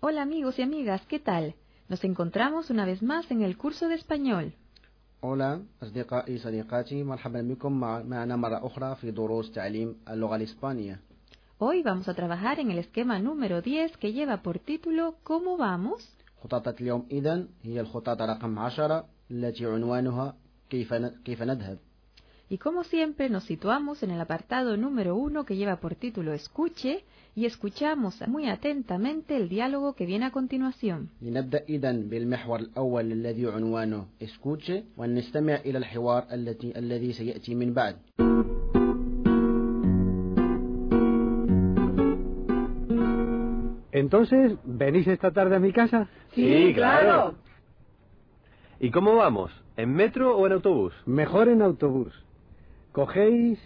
Hola amigos y amigas, ¿qué tal? Nos encontramos una vez más en el curso de español. أولا أصدقائي صديقاتي مرحبا بكم مع- معنا مرة أخرى في دروس تعليم اللغة الإسبانية Hoy vamos a trabajar en el esquema número 10 que lleva por título ¿Cómo vamos? خططة اليوم إذن هي الخطط رقم عشرة التي عنوانها كيف ن- كيف نذهب Y como siempre nos situamos en el apartado número 1 que lleva por título Escuche y escuchamos muy atentamente el diálogo que viene a continuación. لنبدأ إذن بالمحور الأول الذي عنوانه اسكوتشي ونستمع إلى الحوار التي الذي سيأتي من بعد Entonces, ¿venís esta tarde a mi casa? Sí, claro. ¿Y cómo vamos? ¿En metro o en autobús? Mejor en autobús. Cogéis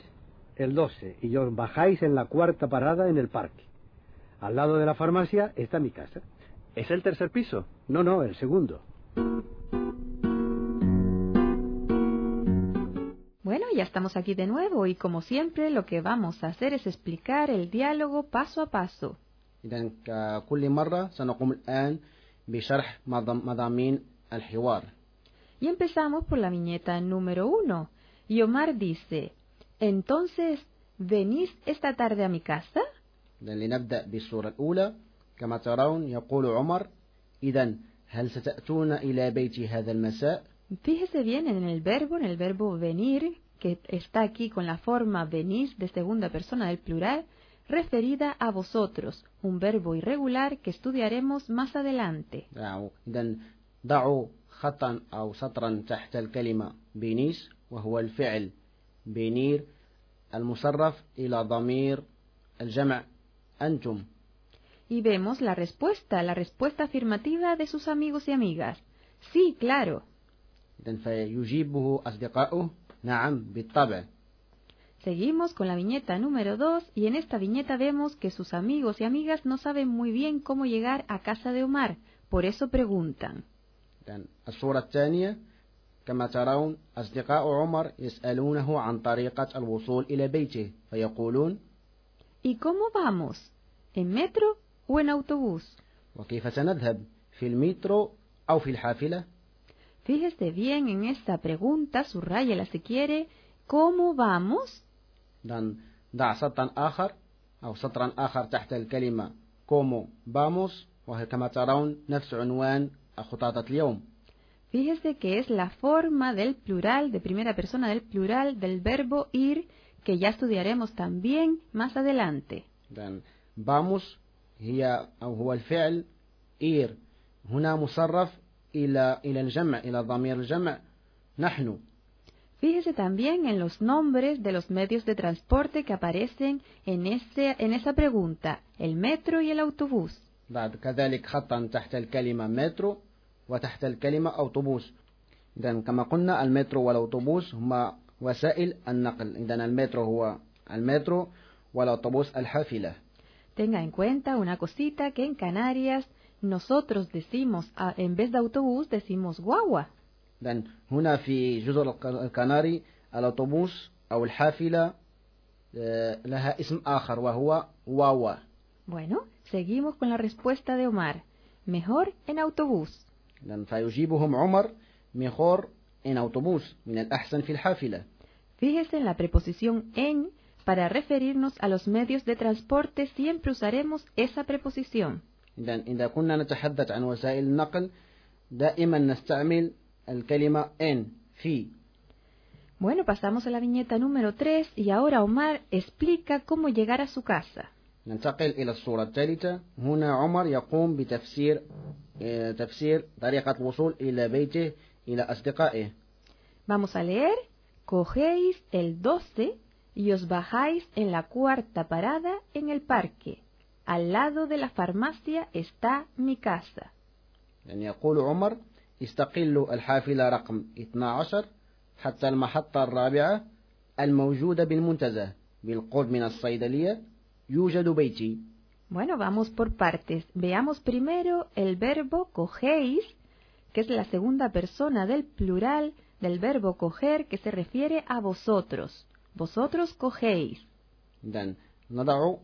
el 12 y os bajáis en la cuarta parada en el parque. Al lado de la farmacia está mi casa. ¿Es el tercer piso? No, no, el segundo. Bueno, ya estamos aquí de nuevo y como siempre lo que vamos a hacer es explicar el diálogo paso a paso. إذن ككل مرة سنقوم الآن بشرح مضام- مضامين الحوار Y empezamos por la viñeta número 1. Y Omar dice, entonces, ¿venís esta tarde a mi casa? إذن لنبدأ بالصورة الأولى كما ترون يقول عمر إذا هل ستأتون إلى بيتي هذا المساء Fíjese bien en el verbo, en el verbo venir, que está aquí con la forma venís de segunda persona del plural, referida a vosotros, un verbo irregular que estudiaremos más adelante. دعوا إذا ضعوا خطا أو سطرا تحت الكلمة بينيس وهو الفعل بينير المصرف إلى ضمير الجمع أنتم Y vemos la respuesta, la respuesta afirmativa de sus amigos y amigas. Sí, claro. إذا فيجيبه أصدقاؤه نعم بالطبع Seguimos con la viñeta número 2 y en esta viñeta vemos que sus amigos y amigas no saben muy bien cómo llegar a casa de Omar, por eso preguntan. كما ترون أصدقاء عمر يسألونه عن طريقة الوصول إلى بيته فيقولون ¿Y cómo vamos? ¿En metro o en autobús? وكيف سنذهب في المترو أو في الحافلة Fíjese bien en esta pregunta, subrayela si quiere, ¿cómo vamos? إذن ضع سطرا آخر أو سطرا آخر تحت الكلمة كومو باموس وهي كما ترون نفس عنوان خطاطة اليوم Fíjese que es la forma del plural, de primera persona del plural, del verbo ir, que ya estudiaremos también más adelante. إذن باموس هي أو هو الفعل إير هنا مصرف إلى إلى الجمع إلى ضمير الجمع نحن Fíjese también en los nombres de los medios de transporte que aparecen en, ese, en esa pregunta, el metro y el autobús. بعد كذلك خطا تحت الكلمة مترو وتحت الكلمة أوتوبوس إذا كما قلنا المترو والأوتوبوس هما وسائل النقل إذا المترو هو المترو والأوتوبوس الحافلة Tenga en cuenta una cosita que en Canarias nosotros decimos, ah, en vez de autobús, decimos guagua. إذا هنا في جزر الق- الكناري الأوتوبوس أو الحافلة آه، لها اسم آخر وهو واوا Bueno, seguimos con la respuesta de Omar. Mejor en autobús. إذا فيجيبهم عمر ميخور إن أوتوبوس من الأحسن في الحافلة Fíjese en la preposición en. Para referirnos a los medios de transporte siempre usaremos esa preposición. إذا إذا كنا نتحدث عن وسائل النقل دائما نستعمل الكلمة إن في Bueno, pasamos a la viñeta número 3 y ahora Omar explica cómo llegar a su casa. ننتقل إلى الصورة الثالثة هنا عمر يقوم بتفسير آه، تفسير طريقة الوصول إلى بيته إلى أصدقائه Vamos a leer. Cogéis el 12 y os bajáis en la cuarta parada en el parque. Al lado de la farmacia está mi casa. يعني يقول عمر استقلوا الحافلة رقم 12 حتى المحطة الرابعة الموجودة بالمنتزه بالقرب من الصيدلية يوجد بيتي Bueno, vamos por partes. Veamos primero el verbo cogéis, que es la segunda persona del plural del verbo coger que se refiere a vosotros. Vosotros cogéis. إذا نضع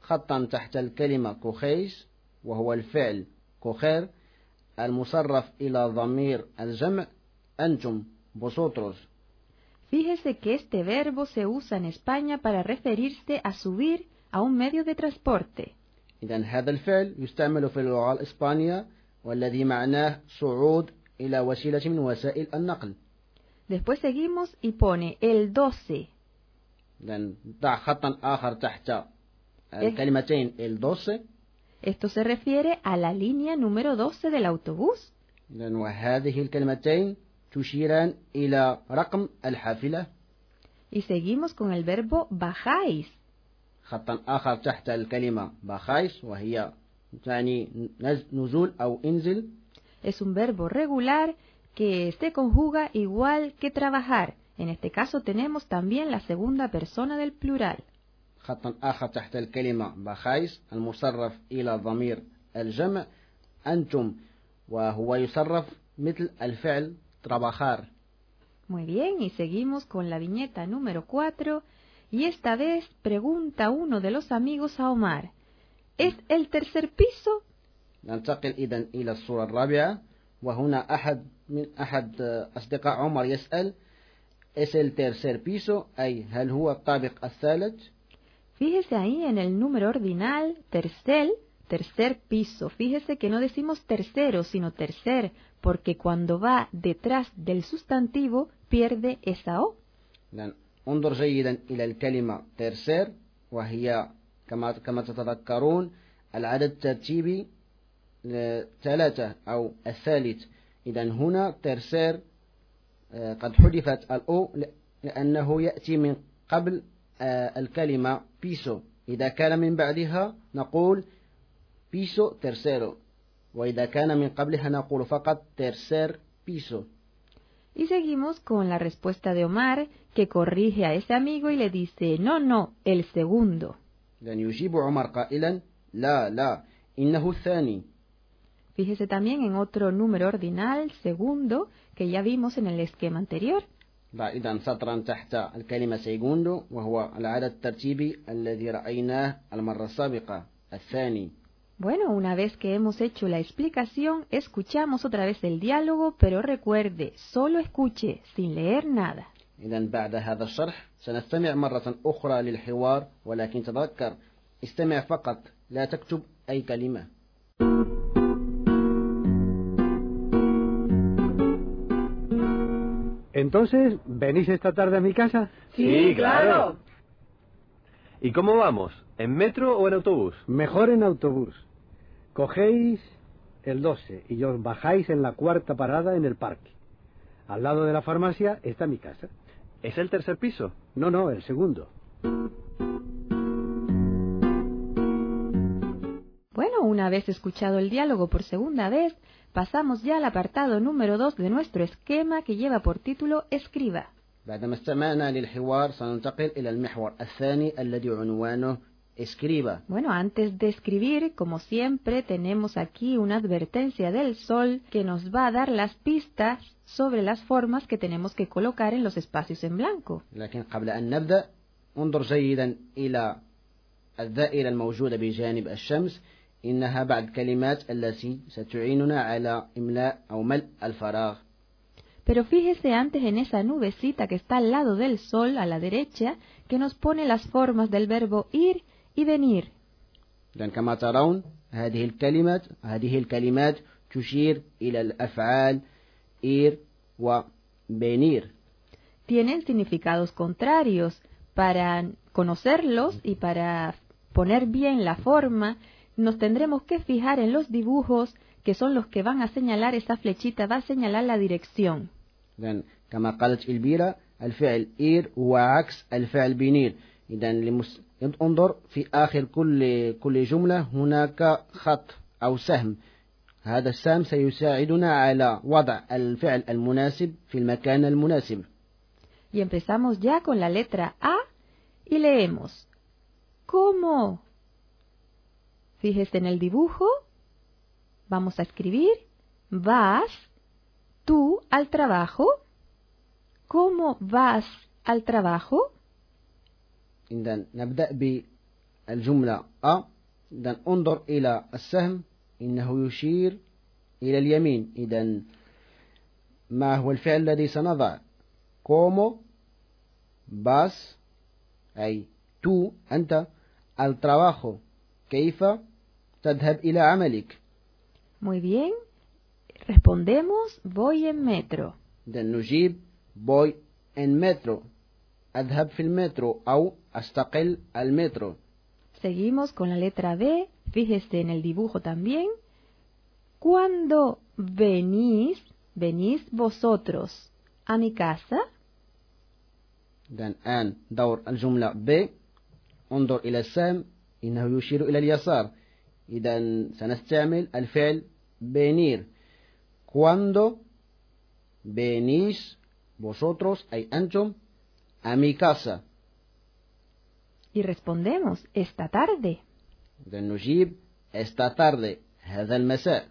خطا تحت الكلمة كوخيس وهو الفعل coger المصرف إلى ضمير الجمع أنتم vosotros Fíjese que este verbo se usa en España para referirse a subir a un medio de transporte. إذا هذا الفعل يستعمل في اللغة الإسبانية والذي معناه صعود إلى وسيلة من وسائل النقل Después seguimos y pone el 12. إذا ضع خطا آخر تحت الكلمتين el 12 Esto se refiere a la línea número 12 del autobús. إذا وهذه الكلمتين تشيران إلى رقم الحافلة Y seguimos con el verbo bajáis. خطا آخر تحت الكلمة باخايس وهي تعني نز- نزول أو انزل Es un verbo regular que se conjuga igual que trabajar. En este caso tenemos también la segunda persona del plural. خطا آخر تحت الكلمة باخايس المصرف إلى ضمير الجمع أنتم وهو يصرف مثل الفعل trabajar Muy bien, y seguimos con la viñeta número 4. Y esta vez pregunta uno de los amigos a Omar. ¿Es el tercer piso? ننتقل إذا إلى الصورة الرابعة وهنا أحد من أحد أصدقاء عمر يسأل ¿Es el tercer piso أي هل هو الطابق الثالث Fíjese ahí en el número ordinal, tercel, tercer piso. Fíjese que no decimos tercero, sino tercer, porque cuando va detrás del sustantivo pierde esa O. لأن انظر جيدا إلى الكلمة tercer وهي كما كما تتذكرون العدد الترتيبي ثلاثة أو الثالث. إذا هنا tercer آه، قد حذفت الأو لأنه يأتي من قبل آه، الكلمة بيسو إذا كان من بعدها نقول بيسو tercero وإذا كان من قبلها نقول فقط tercer piso. Y seguimos con la respuesta de Omar, que corrige a ese amigo y le dice, no, no, el segundo. لأن يجيب عمر قائلا لا لا إنه الثاني Fíjese también en otro número ordinal, segundo, que ya vimos en el esquema anterior. ضع إذا سطرا تحت الكلمة سيغوندو وهو العدد الترتيبي الذي رأيناه المرة السابقة الثاني Bueno, una vez que hemos hecho la explicación, escuchamos otra vez el diálogo, pero recuerde, solo escuche, sin leer nada. إذا بعد هذا الشرح سنستمع مرة أخرى للحوار ولكن تذكر استمع فقط لا تكتب أي كلمة Entonces, ¿venís esta tarde a mi casa? Sí, claro. ¿Y cómo vamos? ¿En metro o en autobús? Mejor en autobús. Cogéis el 12 y os bajáis en la cuarta parada en el parque. Al lado de la farmacia está mi casa. ¿Es el tercer piso? No, no, el segundo. Bueno, una vez escuchado el diálogo por segunda vez, pasamos ya al apartado número 2 de nuestro esquema que lleva por título Escriba. بعدما استمعنا للحوار سننتقل إلى المحور الثاني الذي عنوانه اسكريبا Bueno, antes de escribir, como siempre, tenemos aquí una advertencia del sol que nos va a dar las pistas sobre las formas que tenemos que colocar en los espacios en blanco. لكن قبل أن نبدأ انظر جيدا إلى الدائرة الموجودة بجانب الشمس إنها بعض الكلمات التي ستعيننا على إملاء أو ملء الفراغ Pero fíjese antes en esa nubecita que está al lado del sol, a la derecha, que nos pone las formas del verbo ir y venir. لأن كما ترون هذه الكلمات هذه الكلمات تشير إلى الأفعال إير وبنير Tienen significados contrarios. Para conocerlos y para poner bien la forma, nos tendremos que fijar en los dibujos que son los que van a señalar esa flechita, va a señalar la dirección. لأن كما قالت إلبيرا الفعل إير هو عكس الفعل بنير إذا لمس... انظر في آخر كل كل جملة هناك خط أو سهم هذا السهم سيساعدنا على وضع الفعل المناسب في المكان المناسب Y empezamos ya con la letra A y leemos. ¿Cómo? Fíjese en el dibujo. Vamos a escribir. Vas tú al trabajo. ¿Cómo vas al trabajo? إذا نبدأ بالجملة أ إذا انظر إلى السهم إنه يشير إلى اليمين. إذا ما هو الفعل الذي سنضع؟ como vas أي tú أنت trabajo كيف تذهب إلى عملك؟ Muy bien. Respondemos, voy en metro. إذا نجيب voy en metro. أذهب في المترو أو أستقل المترو Seguimos con la letra B. Fíjese en el dibujo también. ¿Cuándo venís, venís vosotros a mi casa? إذا الآن دور الجملة ب انظر إلى السهم إنه يشير إلى اليسار إذا سنستعمل الفعل venir cuando venís vosotros أي أنتم a mi casa Y respondemos, esta tarde. إذا نجيب esta tarde هذا المساء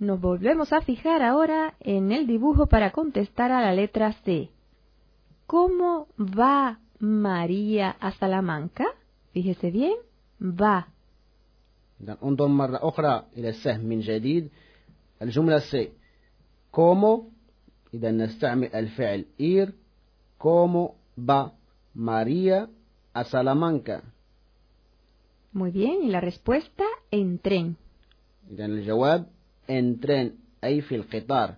Nos volvemos a fijar ahora en el dibujo para contestar a la letra C. ¿Cómo va María a Salamanca? Fíjese bien, va. إذا انظر مرة أخرى إلى السهم من جديد الجملة سي como إذا نستعمل الفعل ir como va María a Salamanca Muy bien, y la respuesta en tren. إذا الجواب en tren أي في القطار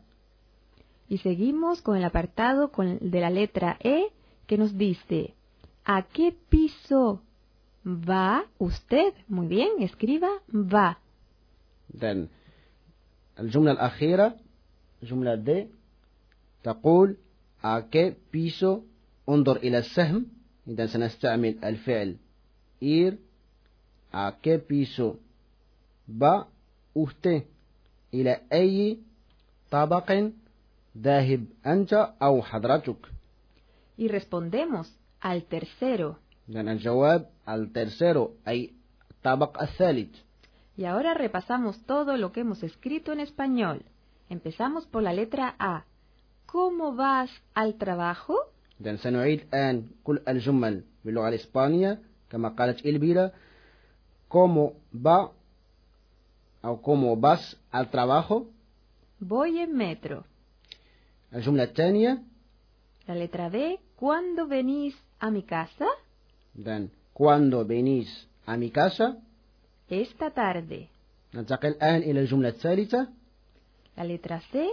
Y seguimos con el apartado con- de la letra E que nos dice, ¿a qué piso va usted? Muy bien, escriba va. إذا الجملة الأخيرة جملة د تقول a qué piso انظر إلى السهم إذا سنستعمل الفعل ir a qué piso va usted إلى أي طبق ذاهب أنت أو حضرتك Y respondemos al tercero. إذا الجواب al tercero أي الطبق الثالث Y ahora repasamos todo lo que hemos escrito en español. Empezamos por la letra A. ¿Cómo vas al trabajo? إذا سنعيد الآن كل الجمل باللغة الإسبانية كما قالت إلبيرا كومو با أو كومو باس al trabajo? Voy en الجملة الثانية la letra B cuando venís a mi إذا كواندو venís أمي كاسا إستا تاردي ننتقل الآن إلى الجملة الثالثة la letra C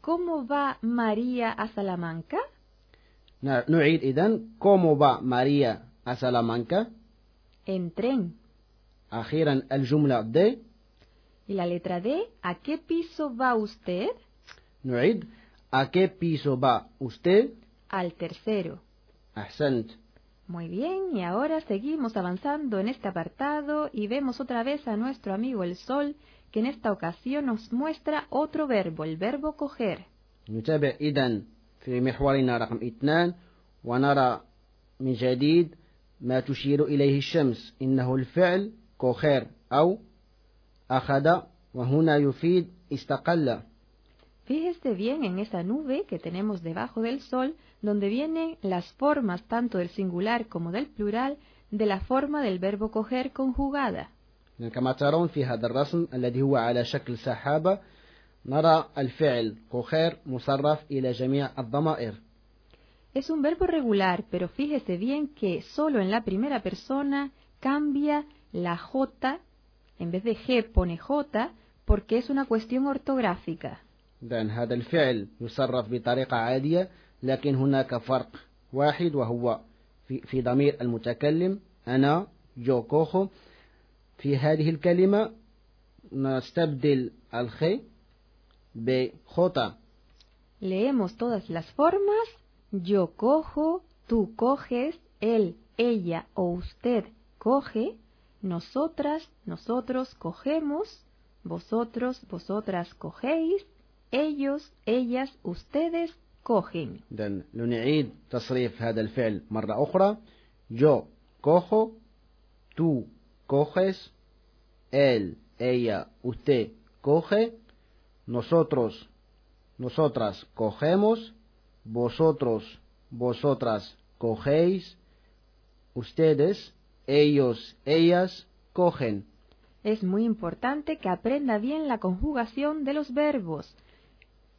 cómo va María a ن- نعيد إذا como va María a Salamanca En tren. أخيرا الجملة D Y la letra D. ¿A qué piso va usted? نعيد a qué piso va usted Al tercero. أحسنت Muy bien, y ahora seguimos avanzando en este apartado y vemos otra vez a nuestro amigo el sol, que en esta ocasión nos muestra otro verbo, el verbo coger. نتابع إذا في محورنا رقم اثنان ونرى من جديد ما تشير إليه الشمس إنه الفعل كوخير أو أخذ وهنا يفيد استقل Fíjese bien en esa nube que tenemos debajo del sol, donde vienen las formas tanto del singular como del plural de la forma del verbo coger conjugada. كما ترون في هذا الرسم الذي هو على شكل سحابة نرى الفعل كوخير مصرف إلى جميع الضمائر. Es un verbo regular, pero fíjese bien que solo en la primera persona cambia la J, en vez de G pone J, porque es una cuestión ortográfica. إذا هذا الفعل يصرف بطريقة عادية لكن هناك فرق واحد وهو في, في ضمير المتكلم. أنا جو كوخو. في هذه الكلمة نستبدل الخي بخطأ Leemos todas las formas. Yo cojo, tú coges, él, ella o usted coge, nosotras, nosotros cogemos, vosotros, vosotras cogéis, ellos, ellas, ustedes cogen. إذا لنعيد تصريف هذا الفعل مرة أخرى جو cojo tú coges él ella usted coge nosotros nosotras cogemos vosotros vosotras cogéis ustedes ellos ellas cogen Es muy importante que aprenda bien la conjugación de los verbos.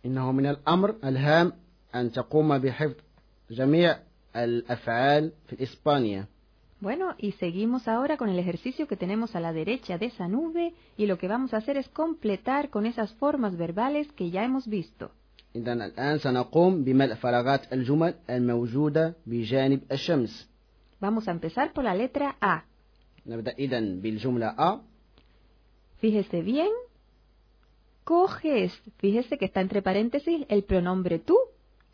إنه من الأمر الهام أن تقوم بحفظ جميع الأفعال في إسبانيا Bueno, y seguimos ahora con el ejercicio que tenemos a la derecha de esa nube y lo que vamos a hacer es completar con esas formas verbales que ya hemos visto. إذا الآن سنقوم بملء فراغات الجمل الموجودة بجانب الشمس Vamos a empezar por la letra A. نبدأ إذا بالجملة A Fíjese bien. Coges, fíjese que está entre paréntesis el pronombre tú.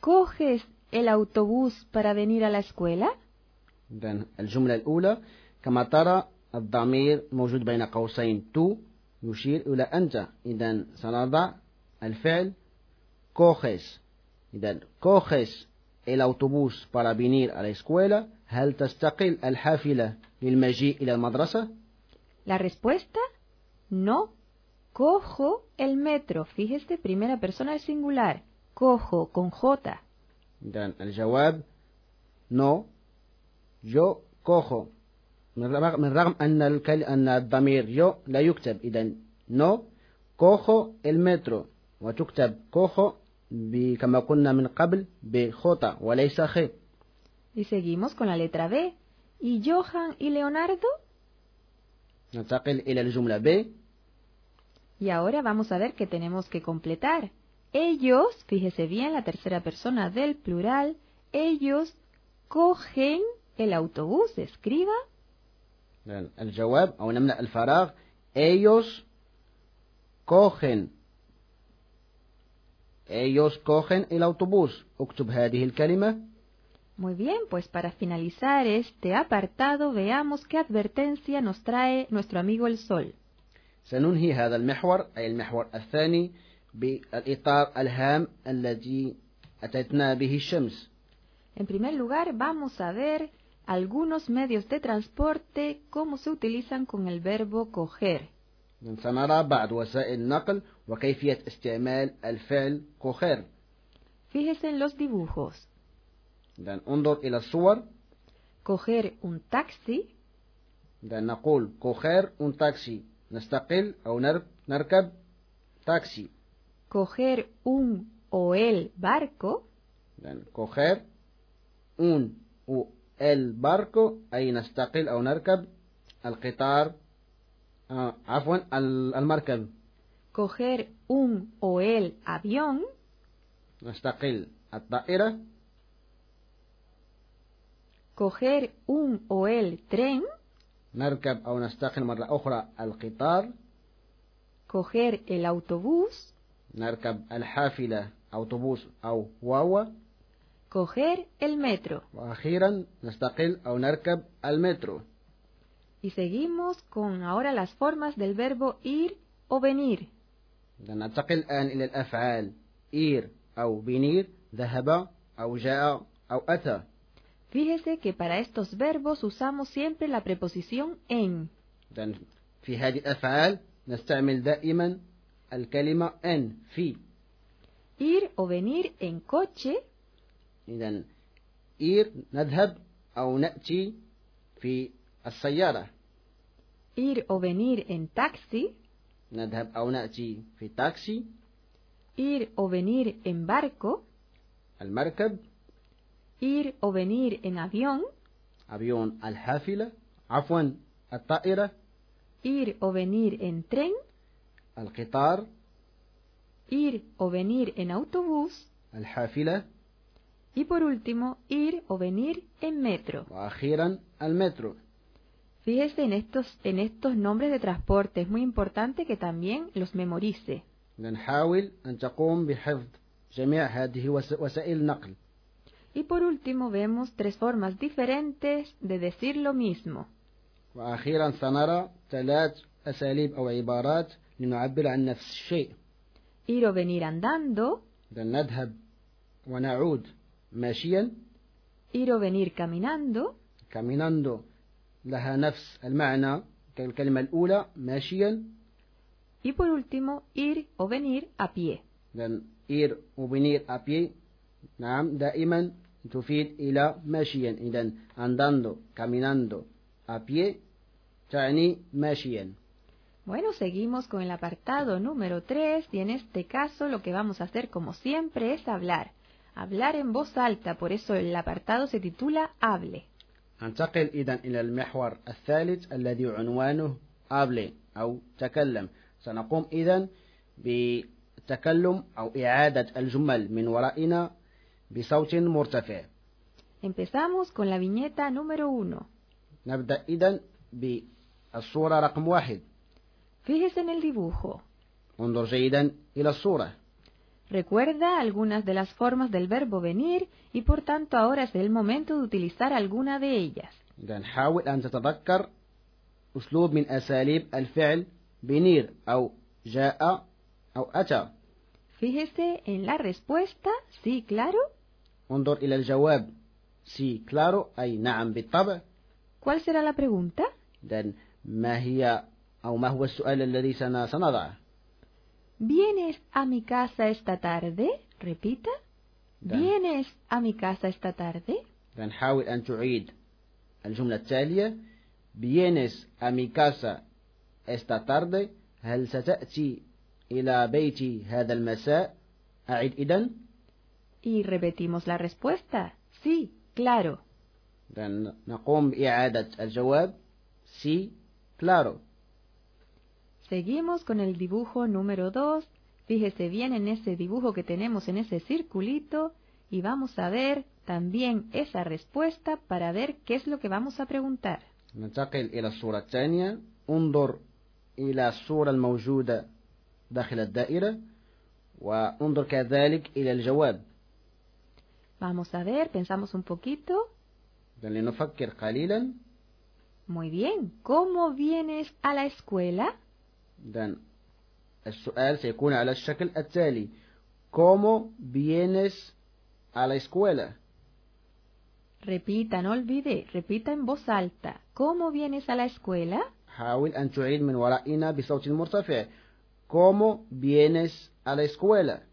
¿Coges el autobús para venir a la escuela? إذا الجملة الأولى كما ترى الضمير موجود بين قوسين تو يشير إلى أنت إذا سنضع الفعل coges إذا coges el autobús para venir a la escuela هل تستقل الحافلة للمجيء إلى المدرسة؟ La respuesta, no. Cojo el metro. Fíjese, primera persona del singular. Cojo con J. إذا الجواب no yo cojo من رغم, من رغم أن الكل أن الضمير yo لا يكتب إذا no cojo el metro وتكتب cojo ب- كما قلنا من قبل بخطأ وليس خ Y seguimos con la letra B. ¿Y Johan y Leonardo? ننتقل إلى الجملة ب Y ahora vamos a ver que tenemos que completar. Ellos, fíjese bien, la tercera persona del plural, ellos cogen el autobús. Escriba. إذن الجواب أو نملأ الفراغ ellos cogen ellos cogen el autobús اكتب هذه الكلمة Muy bien, pues para finalizar este apartado, veamos qué advertencia nos trae nuestro amigo el sol. سننهي هذا المحور أي المحور الثاني بالإطار الهام الذي أتتنا به الشمس En primer lugar, vamos a ver algunos medios de transporte, cómo se utilizan con el verbo coger. سنرى بعض وسائل النقل وكيفية استعمال الفعل كوخير Fíjese en los dibujos. إذن انظر إلى الصور Coger un taxi, إذن نقول كوخير un تاكسي نستقل أو نر- نركب تاكسي coger un o el barco, إذن كوخير un و barco أي نستقل أو نركب القطار آه عفوا ال- المركب coger un o el avión, نستقل الطائرة coger un o el tren, نركب أو نستقل مرة أخرى القطار coger el autobús, نركب الحافلة أوتوبوس أو واوا coger el metro. وأخيرا نستقل أو نركب المترو Y seguimos con ahora las formas del verbo ir o venir. إذا ننتقل الآن إلى الأفعال إير أو بنير ذهب أو جاء أو أتى Fíjese que para estos verbos usamos siempre la preposición en. إذا في هذه الأفعال نستعمل دائما الكلمة أن في Ir o venir en coche, إذا إير نذهب أو نأتي في السيارة. Ir o venir en taxi, نذهب أو نأتي في تاكسي ir o venir en barco, المركب. Ir o venir en avión, أفيون الحافلة. عفوا الطائرة. Ir o venir en tren, القطار. Ir o venir en autobús. الحافلة. y por último ir o venir en metro. وأخيرا المترو Fíjese en estos, en estos nombres de transporte, es muy importante que también los memorice. نحاول أن تقوم بحفظ جميع هذه وس- وسائل النقل Y por último vemos tres formas diferentes de decir lo mismo. وأخيرا سنرى ثلاث أساليب أو عبارات لنعبر عن نفس الشيء Ir o venir andando, إذا نذهب ونعود ماشيا ir o venir caminando, كاميناندو لها نفس المعنى كالكلمة الأولى ماشيا y por último ir o venir a pie. إذا إير وبنير أبي نعم دائما تفيد إلى ماشيا إذا andando caminando a pie تعني ماشيا Bueno, seguimos con el apartado número 3 y en este caso lo que vamos a hacer como siempre es hablar. Hablar en voz alta, por eso el apartado se titula Hable. ننتقل إذا إلى المحور الثالث الذي عنوانه hable أو تكلم سنقوم إذا بالتكلم أو إعادة الجمل من ورائنا بصوت مرتفع Empezamos con la viñeta número 1. نبدأ إذا بالصورة رقم واحد Fíjese en el dibujo. انظر جيدا إلى الصورة Recuerda algunas de las formas del verbo venir y por tanto ahora es el momento de utilizar alguna de ellas. إذا حاول أن تتذكر أسلوب من أساليب الفعل بنير أو جاء أو أتى Fíjese en la respuesta, sí, claro. انظر إلى الجواب سي كلارو أي نعم بالطبع ¿Cuál será la pregunta? إذا ما هي أو ما هو السؤال الذي سن- سنضعه ¿Vienes a mi casa esta tarde? Repita. Da. ¿Vienes a mi casa esta tarde? إذا حاول أن تعيد الجملة التالية Vienes a mi casa esta tarde هل ستأتي إلى بيتي هذا المساء أعد إذن Y repetimos la respuesta. Sí, claro. إذا نقوم بإعادة الجواب سي كلارو Seguimos con el dibujo número 2. Fíjese bien en ese dibujo que tenemos en ese circulito y vamos a ver también esa respuesta para ver qué es lo que vamos a preguntar. ننتقل إلى الصورة الثانية انظر إلى الصورة الموجودة داخل الدائرة وانظر كذلك إلى الجواب Vamos a ver, pensamos un poquito. إذا لنفكر قليلا Muy bien. ¿Cómo vienes a la escuela? إذا السؤال سيكون على الشكل التالي ¿Cómo vienes a la escuela? Repita, no olvide, repita en voz alta. ¿Cómo vienes a la escuela? حاول أن تعيد من ورائنا بصوت مرتفع ¿Cómo vienes a la escuela?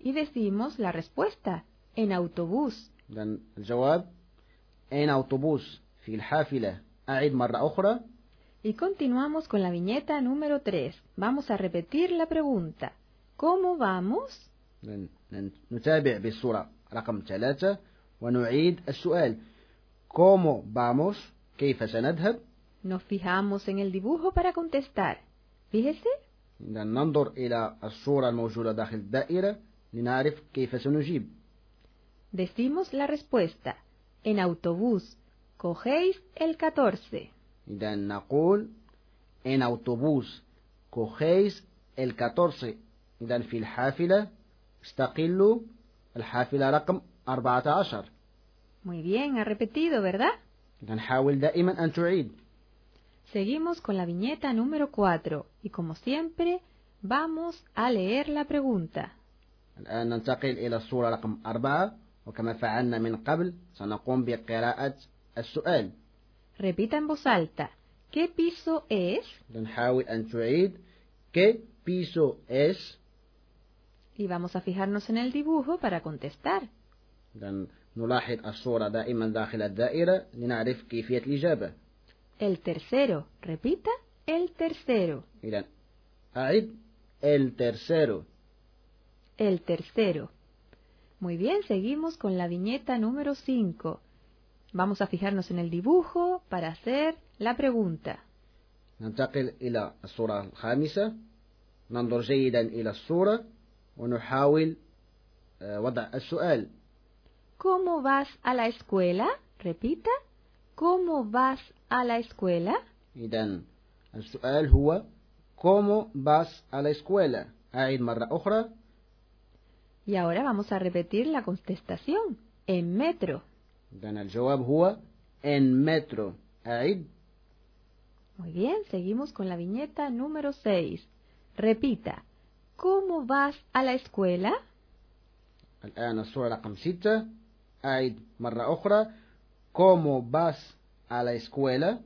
Y decimos la respuesta. En autobús. الجواب en autobús في الحافلة أعيد مرة أخرى Y continuamos con la viñeta número 3. Vamos a repetir la pregunta. ¿Cómo vamos? إذن نتابع بالصورة رقم ثلاثة ونعيد السؤال ¿Cómo vamos? كيف سنذهب؟ Nos fijamos en el dibujo para contestar. Fíjese. إذا ننظر إلى الصورة الموجودة داخل الدائرة لنعرف كيف سنجيب Decimos la respuesta. En autobús. Cogéis el 14. إذا نقول en autobús cogéis el 14 إذا في الحافلة استقلوا. الحافلة رقم 14 Muy bien, ha repetido, ¿verdad? إذا حاول دائما أن تعيد. Seguimos con la viñeta número 4 y como siempre vamos a leer la pregunta. الآن ننتقل إلى الصورة رقم أربعة. وكما فعلنا من قبل سنقوم بقراءة السؤال. Repita en voz alta. ¿Qué piso es? نحاول أن تعيد ¿Qué piso es? Y vamos a fijarnos en el dibujo para contestar. إذا نلاحظ الصورة دائما داخل الدائرة لنعرف كيفية الإجابة El tercero. Repita. El tercero. إذا أعد el tercero El tercero. Muy bien, seguimos con la viñeta número 5. Vamos a fijarnos en el dibujo para hacer la pregunta. ننتقل إلى الصورة الخامسة ننظر جيدا إلى الصورة ونحاول آه، وضع السؤال ¿Cómo vas a la escuela? Repita. ¿Cómo vas a la escuela? إذا السؤال هو ¿Cómo vas a la escuela? أعيد مرة أخرى Y ahora vamos a repetir la contestación. En metro. إذا الجواب هو en metro أعيد Muy bien, seguimos con la viñeta número 6. Repita. ¿Cómo vas a la escuela? الآن الصورة رقم ستة أعيد مرة أخرى ¿Cómo vas a la escuela?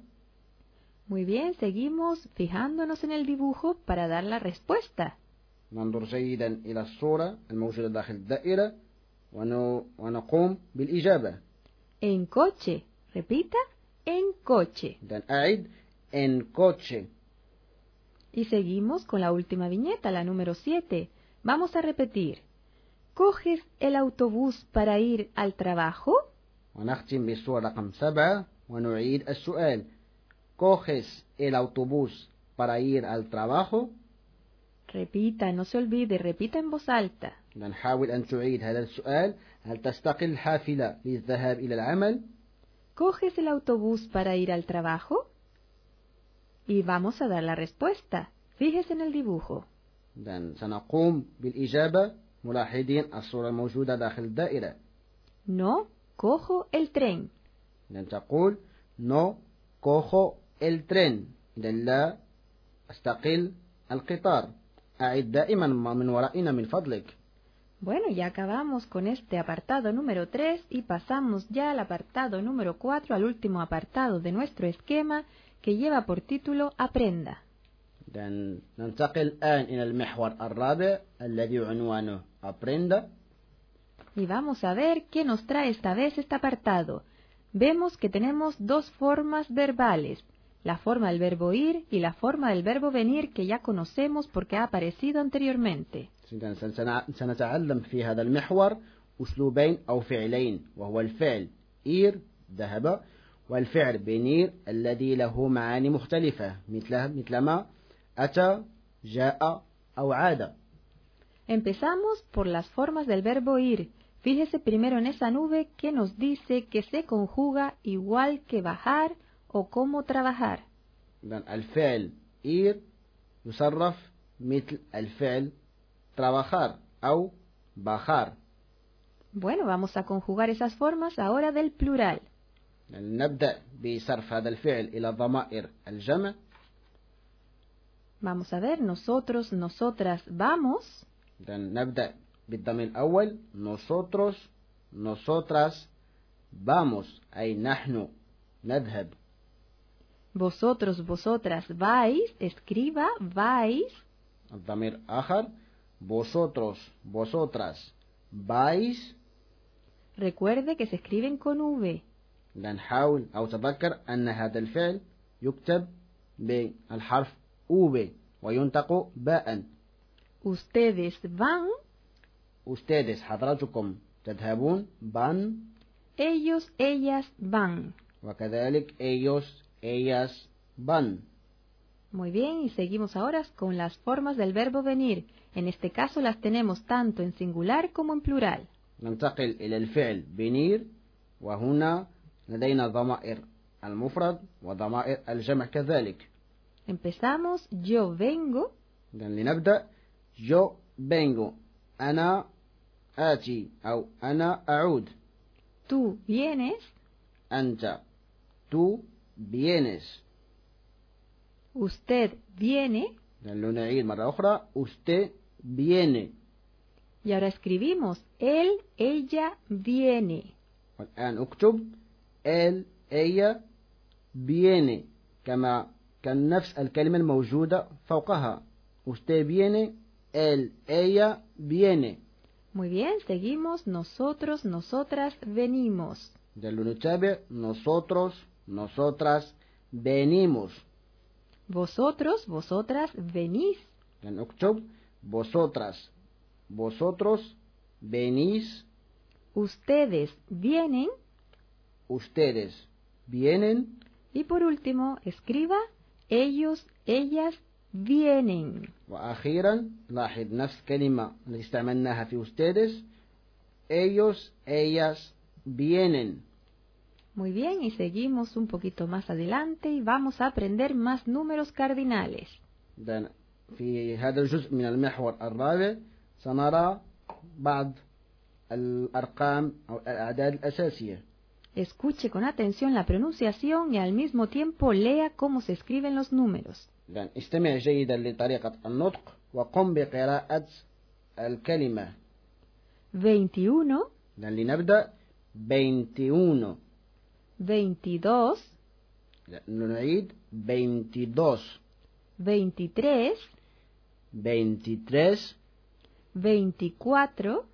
Muy bien, seguimos fijándonos en el dibujo para dar la respuesta. ننظر جيدا إلى الصورة الموجودة داخل الدائرة ون- ونقوم بالإجابة En coche. Repita. En coche. إذا أعد en coche Y seguimos con la última viñeta, la número 7. Vamos a repetir. ¿Coges el autobús para ir al trabajo? ونختم بالصورة رقم سبعة ونعيد السؤال coges el autobús para ir al trabajo Repita, no se olvide, repita en voz alta. نحاول أن تعيد هذا السؤال هل تستقل الحافلة للذهاب إلى العمل ¿Coges el autobús para ir al trabajo? Y vamos a dar la respuesta. Fíjese en el dibujo. إذن سنقوم بالإجابة ملاحظين الصورة الموجودة داخل الدائرة No, cojo el tren. إذن تقول no cojo el tren إذن لا أستقل القطار أعد دائما ما من ورائنا من فضلك Bueno, ya acabamos con este apartado número 3 y pasamos ya al apartado número 4, al último apartado de nuestro esquema que lleva por título Aprenda. إذن ننتقل الآن إلى المحور الرابع الذي عنوانه Aprenda Y vamos a ver qué nos trae esta vez este apartado. Vemos que tenemos dos formas verbales, la forma del verbo ir y la forma del verbo venir que ya conocemos porque ha aparecido anteriormente. سنتعلم في هذا المحور أسلوبين أو فعلين وهو الفعل إير ذهب والفعل بنير الذي له معاني مختلفة مثل مثلما أتى جاء أو عاد Empezamos por las formas del verbo ir. Fíjese primero en esa nube que nos dice que se conjuga igual que bajar o como trabajar. إذن الفعل إير يصرف مثل الفعل trabajar أو bajar Bueno, vamos a conjugar esas formas ahora del plural. يعني نبدأ بصرف هذا الفعل إلى ضمائر الجمع Vamos a ver, nosotros, nosotras, vamos. إذن نبدأ بالضمير الأول nosotros nosotras vamos أي نحن نذهب Vosotros, vosotras, vais. Escriba, vais. الضمير آخر vosotros vosotras vais Recuerde que se escriben con V. إذا نحاول أو تذكر أن هذا الفعل يكتب بالحرف أوب وينطق باء Ustedes van, ustedes حضراتكم تذهبون van ellos, ellas van. وكذلك ellos ellas van Muy bien, y seguimos ahora con las formas del verbo venir. En este caso las tenemos tanto en singular como en plural. ننتقل إلى الفعل بنير وهنا لدينا ضمائر المفرد وضمائر الجمع كذلك Empezamos, yo vengo, إذا لنبدأ yo vengo أنا آتي أو أنا أعود tú vienes, أنت tú vienes usted viene, إذا لو نعيد مرة أخرى usted viene y ahora escribimos, él, ella viene. والآن اكتب él ella viene كما كان نفس الكلمة الموجودة فوقها usted viene él ella viene Muy bien, seguimos, nosotros, nosotras venimos. إذا لو نتابع nosotros nosotras venimos Vosotros, vosotras venís. إذا اكتب vosotras vosotros venís Ustedes vienen. ustedes vienen Y por último, escriba, ellos, ellas vienen. وأخيرا لاحظ نفس كلمة التي استعملناها في ustedes ellos ellas vienen Muy bien, y seguimos un poquito más adelante y vamos a aprender más números cardinales. إذن في هذا الجزء من المحور الرابع سنرى بعض الأرقام أو الأعداد الأساسية Escuche con atención la pronunciación y al mismo tiempo lea cómo se escriben los números. إذن استمع جيدا لطريقة النطق وقم بقراءة الكلمة 21, إذن لنبدأ 21 veintidós, veintidós, veintitrés, veintitrés, veinticuatro,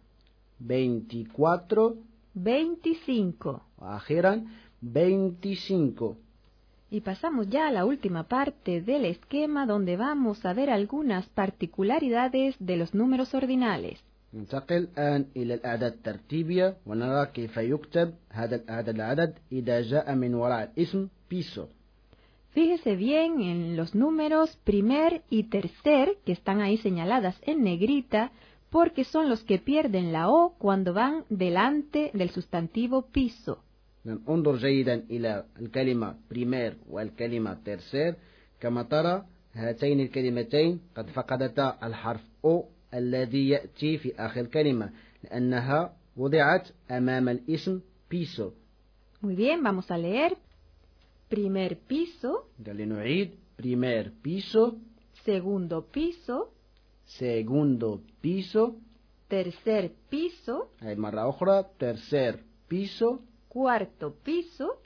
veinticuatro, veinticinco. Ajeran veinticinco. Y pasamos ya a la última parte del esquema donde vamos a ver algunas particularidades de los números ordinales. ننتقل الآن إلى الأعداد الترتيبية ونرى كيف يكتب هذا العدد العدد إذا جاء من وراء الاسم بيسو Fíjese bien en los números primer y tercer que están ahí señaladas en negrita porque son los que pierden la O cuando van delante del sustantivo piso. انظر جيدا إلى الكلمة بريمير والكلمة ترسير كما ترى هاتين الكلمتين قد فقدتا الحرف أو الذي يأتي في آخر الكلمة لأنها وضعت أمام الاسم بيسو Muy bien, vamos a leer. Primer piso, لنعيد بريمير بيسو segundo piso, segundo piso tercer piso, هاي مرة أخرى tercer piso cuarto piso,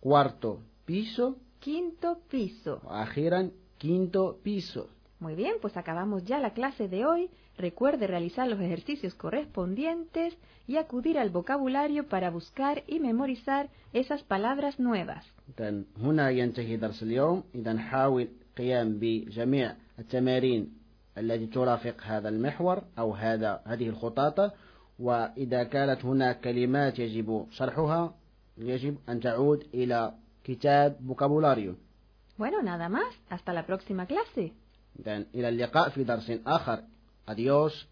cuarto piso quinto piso. وأخيرا quinto piso Muy bien, pues acabamos ya la clase de hoy. Recuerde realizar los ejercicios correspondientes y acudir al vocabulario para buscar y memorizar esas palabras nuevas. إذا هنا ينتهي درس اليوم إذا حاول قيام بجميع التمارين التي ترافق هذا المحور أو هذا هذه الخطاطة وإذا كانت هناك كلمات يجب شرحها يجب أن تعود إلى كتاب فوكابولاريو Bueno, nada más. Hasta la próxima clase. إذا إلى اللقاء في درس آخر أديوس